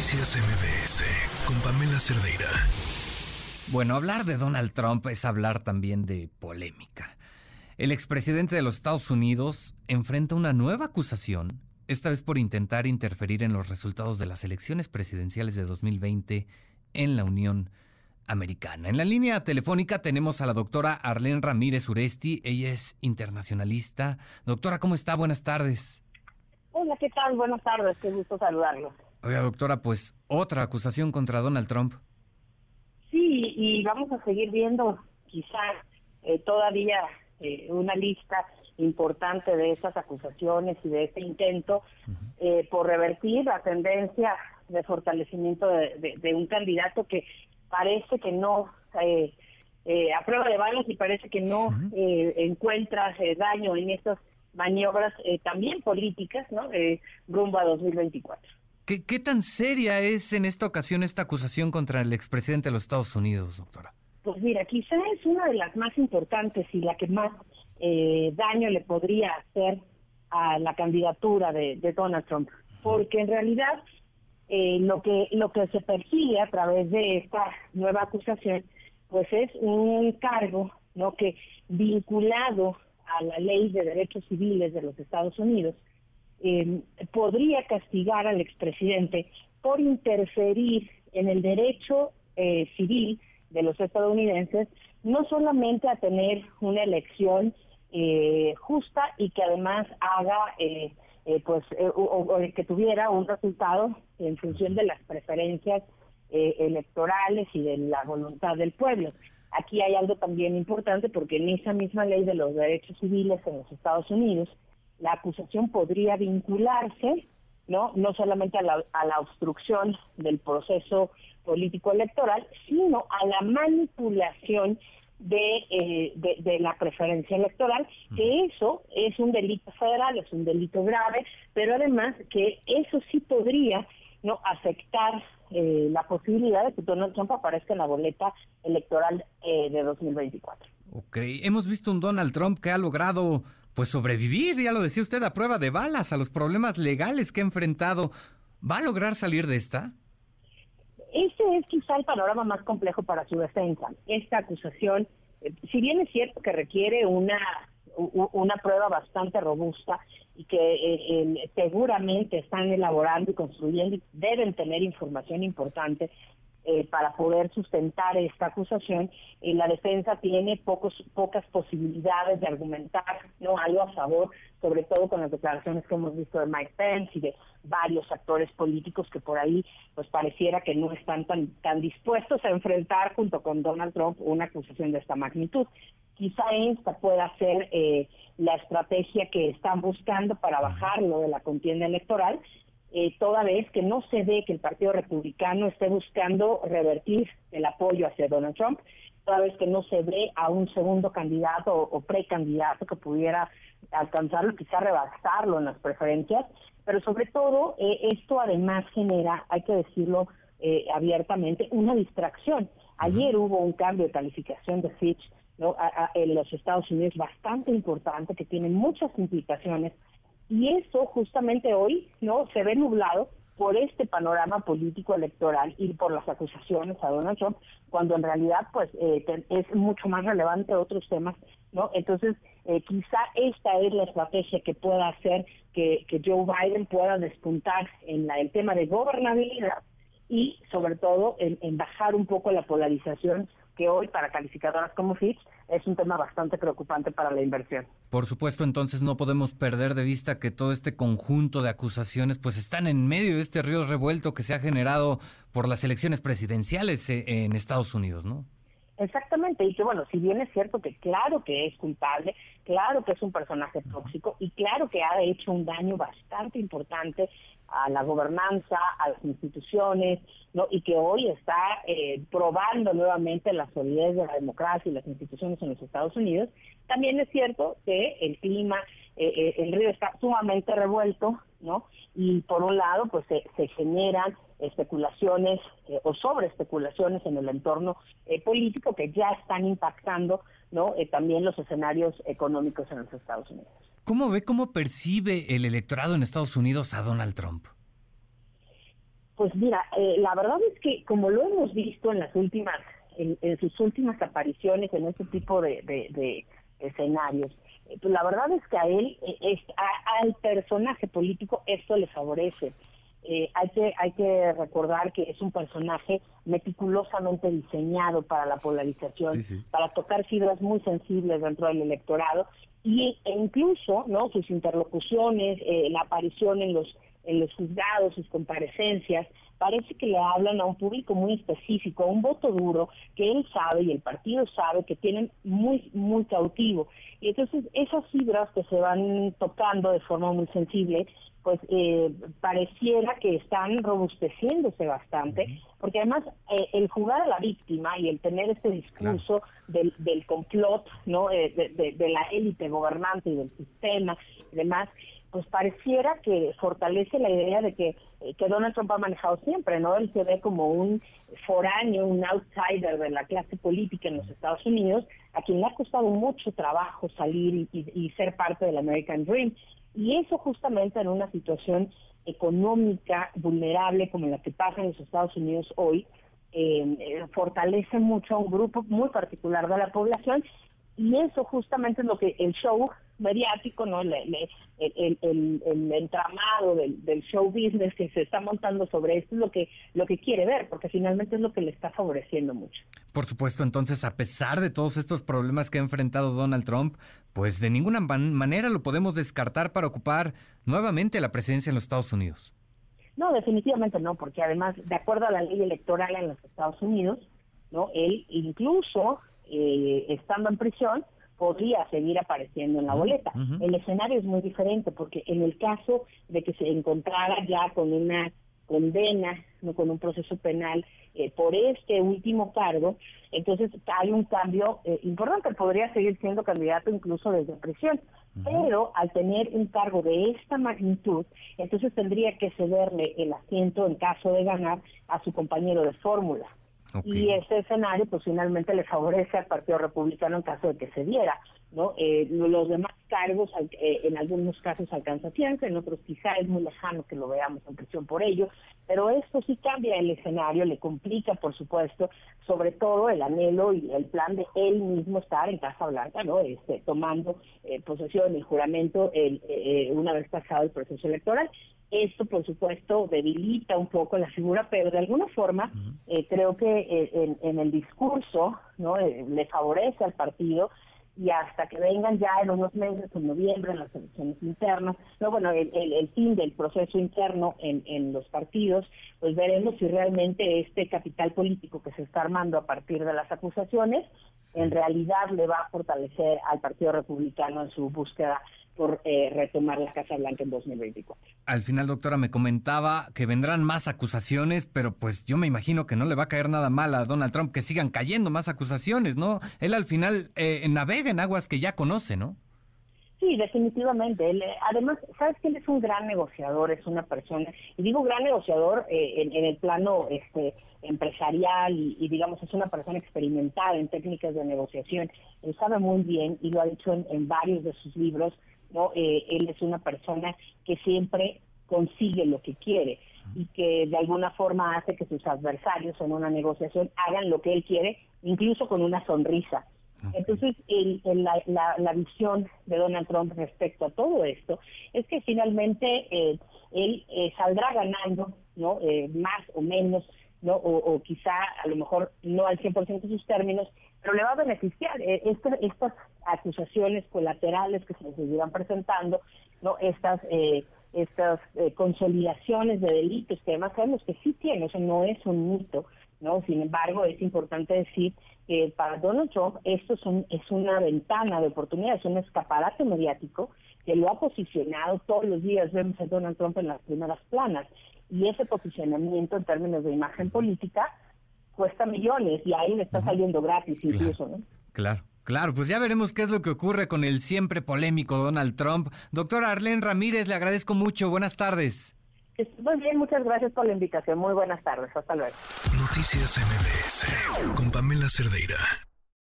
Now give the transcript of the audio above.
Noticias MBS con Pamela Cerdeira. Bueno, hablar de Donald Trump es hablar también de polémica. El expresidente de los Estados Unidos enfrenta una nueva acusación, esta vez por intentar interferir en los resultados de las elecciones presidenciales de 2020 en la Unión Americana. En la línea telefónica tenemos a la doctora Arlene Ramírez Uresti, ella es internacionalista. Doctora, ¿cómo está? Buenas tardes. Hola, ¿qué tal? Buenas tardes, qué gusto saludarlos. Oiga, doctora, pues otra acusación contra Donald Trump. Sí, y vamos a seguir viendo quizás eh, todavía eh, una lista importante de esas acusaciones y de este intento eh, por revertir la tendencia de fortalecimiento de, un candidato que parece que no eh, a prueba de balas y parece que no encuentra daño en estas maniobras también políticas, ¿no? rumbo a 2024. ¿Qué, ¿Qué tan seria es en esta ocasión esta acusación contra el expresidente de los Estados Unidos, doctora? Pues mira, quizá es una de las más importantes y la que más eh, daño le podría hacer a la candidatura de, Donald Trump, porque en realidad eh, lo que lo que se persigue a través de esta nueva acusación, pues es un cargo, no que vinculado a la ley de derechos civiles de los Estados Unidos eh, podría castigar al expresidente por interferir en el derecho civil de los estadounidenses, no solamente a tener una elección eh, justa y que además haga, eh, eh, pues, o, que tuviera un resultado en función de las preferencias electorales y de la voluntad del pueblo. Aquí hay algo también importante porque en esa misma ley de los derechos civiles en los Estados Unidos, la acusación podría vincularse no no solamente a la, a la obstrucción del proceso político electoral, sino a la manipulación eh, de, de, la preferencia electoral, que eso es un delito federal, es un delito grave, pero además que eso sí podría no afectar eh, la posibilidad de que Donald Trump aparezca en la boleta electoral eh, de 2024. Ok, hemos visto un Donald Trump que ha logrado pues sobrevivir, ya lo decía usted, a prueba de balas, a los problemas legales que ha enfrentado. ¿Va a lograr salir de esta? Ese es quizá el panorama más complejo para su defensa. Esta acusación, eh, si bien es cierto que requiere una, una prueba bastante robusta y que eh, seguramente están elaborando y construyendo, deben tener información importante, eh, para poder sustentar esta acusación, eh, la defensa tiene pocos, pocas posibilidades de argumentar no algo a favor, sobre todo con las declaraciones que hemos visto de Mike Pence y de varios actores políticos que por ahí pues pareciera que no están tan, tan dispuestos a enfrentar junto con Donald Trump una acusación de esta magnitud. Quizá esta pueda ser eh, la estrategia que están buscando para bajarlo de la contienda electoral eh, toda vez que no se ve que el Partido Republicano esté buscando revertir el apoyo hacia Donald Trump, toda vez que no se ve a un segundo candidato o, precandidato que pudiera alcanzarlo, quizá rebasarlo en las preferencias, pero sobre todo eh, esto además genera, hay que decirlo eh, abiertamente, una distracción. Ayer hubo un cambio de calificación de Fitch en los Estados Unidos bastante importante que tiene muchas implicaciones y eso justamente hoy no se ve nublado por este panorama político electoral y por las acusaciones a Donald Trump, cuando en realidad pues eh, es mucho más relevante otros temas, ¿no? Entonces, eh, quizá esta es la estrategia que pueda hacer que, Joe Biden pueda despuntar en la, el tema de gobernabilidad y sobre todo en bajar un poco la polarización que hoy para calificadoras como Fitch es un tema bastante preocupante para la inversión. Por supuesto, entonces no podemos perder de vista que todo este conjunto de acusaciones pues están en medio de este río revuelto que se ha generado por las elecciones presidenciales eh, en Estados Unidos, ¿no? Exactamente, y que bueno, si bien es cierto que claro que es culpable, claro que es un personaje tóxico y claro que ha hecho un daño bastante importante a la gobernanza, a las instituciones, ¿no? y que hoy está eh, probando nuevamente la solidez de la democracia y las instituciones en los Estados Unidos, también es cierto que el clima, eh, eh, el río está sumamente revuelto, ¿no? Y por un lado, pues se, se generan especulaciones eh, o sobre especulaciones en el entorno eh, político que ya están impactando no eh, también los escenarios económicos en los Estados Unidos. ¿Cómo ve, cómo percibe el electorado en Estados Unidos a Donald Trump? Pues mira, la verdad es que como lo hemos visto en las últimas, en, sus últimas apariciones en este tipo de, escenarios, pues la verdad es que a él, eh, al personaje político, esto le favorece. hay que hay que recordar que es un personaje meticulosamente diseñado para la polarización, para tocar fibras muy sensibles dentro del electorado y e incluso no sus interlocuciones, la aparición en los en los juzgados, sus comparecencias, parece que le hablan a un público muy específico, a un voto duro que él sabe y el partido sabe que tienen muy, muy cautivo. Y entonces esas fibras que se van tocando de forma muy sensible, pues eh, pareciera que están robusteciéndose bastante, porque además eh, el jugar a la víctima y el tener este discurso del, del complot, ¿no? Eh, de, de la élite gobernante y del sistema y demás, pues pareciera que fortalece la idea de que, eh, que Donald Trump ha manejado siempre, ¿no? Él se ve como un foráneo, un outsider de la clase política en los Estados Unidos, a quien le ha costado mucho trabajo salir y, ser parte del American Dream. Y eso justamente en una situación económica vulnerable como la que pasa en los Estados Unidos hoy, eh, fortalece mucho a un grupo muy particular de la población y eso justamente es lo que el show mediático, ¿no? el, el, entramado del, show business que se está montando sobre esto es lo que, lo que quiere ver, porque finalmente es lo que le está favoreciendo mucho. Por supuesto, entonces, a pesar de todos estos problemas que ha enfrentado Donald Trump, pues de ninguna manera lo podemos descartar para ocupar nuevamente la presidencia en los Estados Unidos. No, definitivamente no, porque además, de acuerdo a la ley electoral en los Estados Unidos, ¿no? Él incluso eh, estando en prisión, podría seguir apareciendo en la boleta. El escenario es muy diferente porque en el caso de que se encontrara ya con una condena, no con un proceso penal eh, por este último cargo, entonces hay un cambio eh, importante, podría seguir siendo candidato incluso desde prisión, pero al tener un cargo de esta magnitud, entonces tendría que cederle el asiento en caso de ganar a su compañero de fórmula. Y ese escenario pues finalmente le favorece al Partido Republicano en caso de que se diera. ¿no? Eh, los demás cargos eh, en algunos casos alcanza fianza, en otros quizá es muy lejano que lo veamos en prisión por ello, pero esto sí cambia el escenario, le complica por supuesto, sobre todo el anhelo y el plan de él mismo estar en Casa Blanca, ¿no? este, tomando eh, posesión del juramento el, una vez pasado el proceso electoral esto, por supuesto, debilita un poco la figura, pero de alguna forma eh, creo que eh, en, el discurso no eh, le favorece al partido y hasta que vengan ya en unos meses, en noviembre, en las elecciones internas, no bueno, el, fin del proceso interno en, en los partidos, pues veremos si realmente este capital político que se está armando a partir de las acusaciones, en realidad le va a fortalecer al Partido Republicano en su búsqueda por eh, retomar la Casa Blanca en 2024. Al final, doctora, me comentaba que vendrán más acusaciones, pero pues yo me imagino que no le va a caer nada mal a Donald Trump que sigan cayendo más acusaciones, ¿no? Él al final eh, navega en aguas que ya conoce, ¿no? Sí, definitivamente. Él, eh, además, sabes que él es un gran negociador, es una persona, y digo gran negociador en, el plano este empresarial y, digamos es una persona experimentada en técnicas de negociación. Él sabe muy bien y lo ha dicho en varios de sus libros ¿no? Eh, él es una persona que siempre consigue lo que quiere y que de alguna forma hace que sus adversarios en una negociación hagan lo que él quiere, incluso con una sonrisa. Entonces, el, la, visión de Donald Trump respecto a todo esto es que finalmente eh, él eh, saldrá ganando, ¿no? más o menos, ¿no? O, o, quizá a lo mejor no al 100% de sus términos, pero le va a beneficiar. Eh, este, estas acusaciones colaterales que se les seguirán presentando, no estas eh, estas eh, consolidaciones de delitos que además sabemos que sí tiene, eso no es un mito, no. Sin embargo, es importante decir que para Donald Trump esto es, es una ventana de oportunidad, es un escaparate mediático que lo ha posicionado todos los días. Vemos a Donald Trump en las primeras planas y ese posicionamiento en términos de imagen política cuesta millones y ahí le está saliendo gratis incluso, ¿no? Claro. Claro, pues ya veremos qué es lo que ocurre con el siempre polémico Donald Trump. Doctora Arlene Ramírez, le agradezco mucho. Buenas tardes. Muy bien, muchas gracias por la invitación. Muy buenas tardes. Hasta luego. Noticias MBS con Pamela Cerdeira.